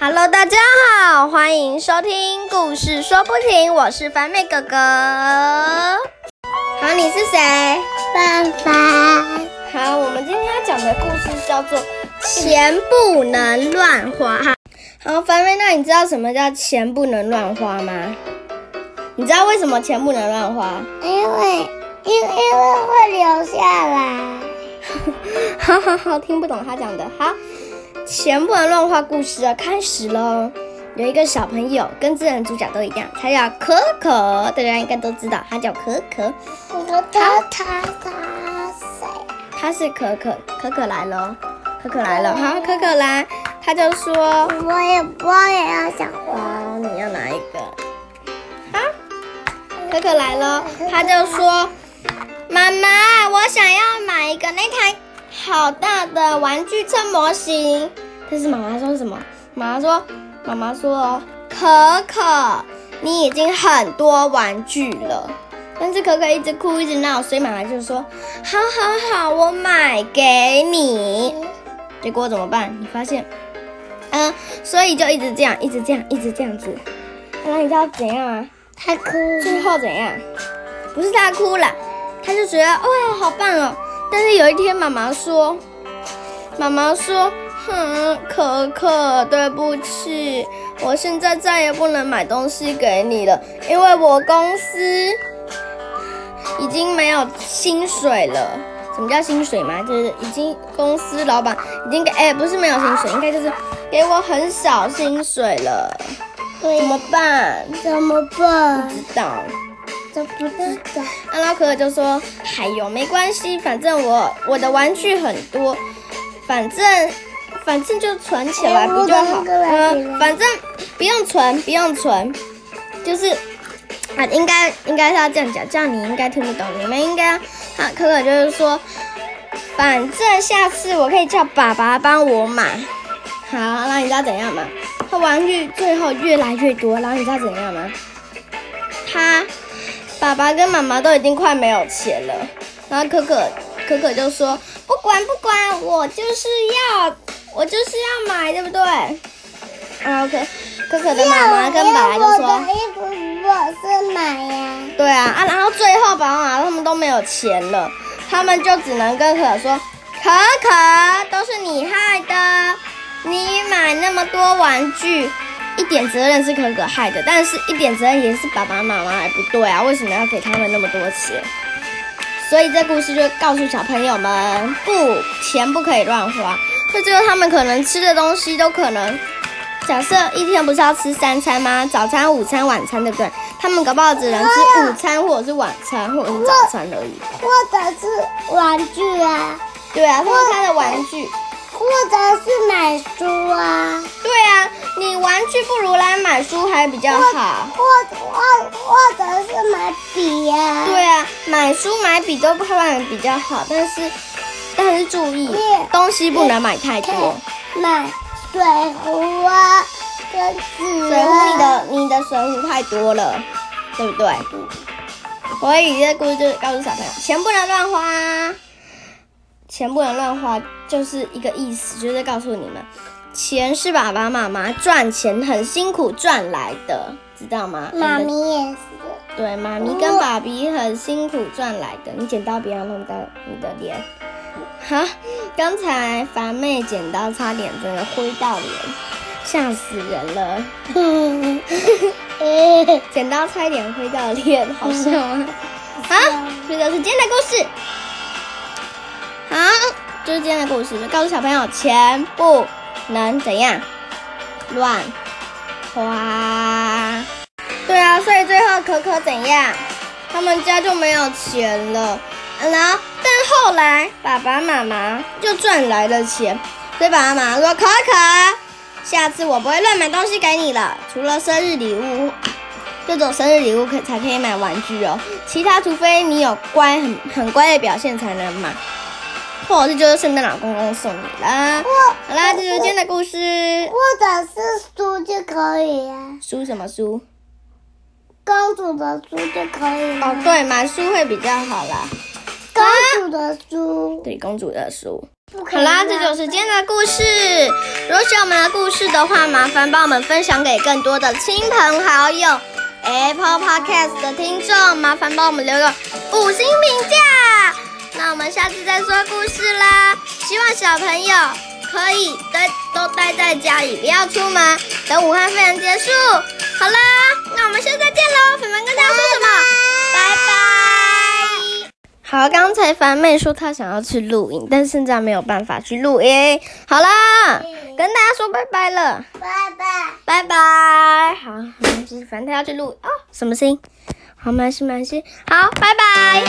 Hello，大家好，欢迎收听故事说不停，我是凡妹哥哥。好，你是谁？凡凡，好，我们今天要讲的故事叫做《钱不能乱花》。好，凡妹，那你知道什么叫钱不能乱花吗？你知道为什么钱不能乱花？因为因因为会留下来。哈哈哈，听不懂他讲的。好，全部的乱画故事要开始喽。有一个小朋友跟自然主角都一样，他叫可可，大家应该都知道，他叫可可。他他他他谁？他是可可，可可来了哦，可可来了。好，可可来，他就说，我也我也要想花。哦，你要哪一个？啊，可可来了，他就说，妈妈，我想要买一个那台好大的玩具车模型。但是妈妈说什么？妈妈说，妈妈说，可可，你已经很多玩具了。但是可可一直哭一直闹，所以妈妈就说，好好好，我买给你。结果怎么办？你发现，嗯，所以就一直这样，一直这样，一直这样子。那你知道怎样吗？他哭最后怎样？不是他哭了，他就觉得哇，好棒哦。但是有一天，妈妈说，妈妈说，哼，可可，对不起，我现在再也不能买东西给你了，因为我公司已经没有薪水了。什么叫薪水嘛？就是已经公司老板已经给，哎、不是没有薪水，应该就是给我很少薪水了，怎么办？怎么办？不知道。都不知道。阿拉可可就说：“还有没关系，反正我我的玩具很多，反正反正就存起来不就好？嗯，反正不用存，不用存，就是啊，应该应该是要这样讲，这样你应该听不懂。你们应该啊，可可就是说，反正下次我可以叫爸爸帮我买。好，那你知道怎样吗？他玩具最后越来越多，然后你知道怎样吗？他。”爸爸跟妈妈都已经快没有钱了，然后可可可可就说不管不管，我就是要我就是要买，对不对？然后可可可的妈妈跟爸爸就我说的衣服我是买呀。对啊啊，然后最后爸爸妈妈他们都没有钱了，他们就只能跟可可说，可可都是你害的，你买那么多玩具。一点责任是可可害的，但是一点责任也是爸爸妈妈，还不对啊？为什么要给他们那么多钱？所以这故事就告诉小朋友们，不，钱不可以乱花。那最后他们可能吃的东西都可能，假设一天不是要吃三餐吗？早餐、午餐、晚餐，对不对？他们搞不好只能吃午餐，或者是晚餐，或者是早餐而已。或者是玩具啊，对啊，或者他的玩具。或者是买书啊，对啊，你玩具不如来买书还比较好。或或或者是买笔呀、对啊，买书买笔都不然比较好，但是但是注意，东西不能买太多。买水壶啊，跟纸水壶啊。你的你的水壶太多了，对不对？所以这故事就是告诉小朋友，钱不能乱花，钱不能乱花就是一个意思，就是告诉你们，钱是爸爸妈妈赚钱很辛苦赚来的，知道吗？妈咪也是，对，妈咪跟爸比很辛苦赚来的，你剪刀不要弄到你的脸。哈，刚才凡妹剪刀差点真的挥到脸，吓死人了。剪刀差一点挥到脸，好笑吗？好，这就是今天的故事。好，就是今天的故事，告诉小朋友，钱不能怎样乱花。对啊，所以最后可可怎样？他们家就没有钱了。然后，但后来爸爸妈妈就赚来了钱，所以爸爸妈妈说：“可可，下次我不会乱买东西给你了，除了生日礼物，这种生日礼物可才可以买玩具哦，其他除非你有乖很很乖的表现才能买，或者是就是圣诞老公公送你啦。好啦，这就是今天的故事。或者是书就可以啊，书什么书？公主的书就可以了。哦，对，买书会比较好啦。公主的书，对，公主的书。好啦，乱这就是今天的故事。如果喜欢我们的故事的话，麻烦帮我们分享给更多的亲朋好友。Apple Podcast 的听众，麻烦帮我们留个五星评价。那我们下次再说故事啦。希望小朋友可以待都待在家里，不要出门，等武汉肺炎结束。好啦，那我们下次再见喽。粉粉跟大家说什么？拜拜。好，刚才凡妹说她想要去露营，但是现在没有办法去露营。好啦，跟大家说拜拜了，拜拜。拜拜。好，反正她要去露哦，什么声音？好，没关系，没关系。好，拜拜。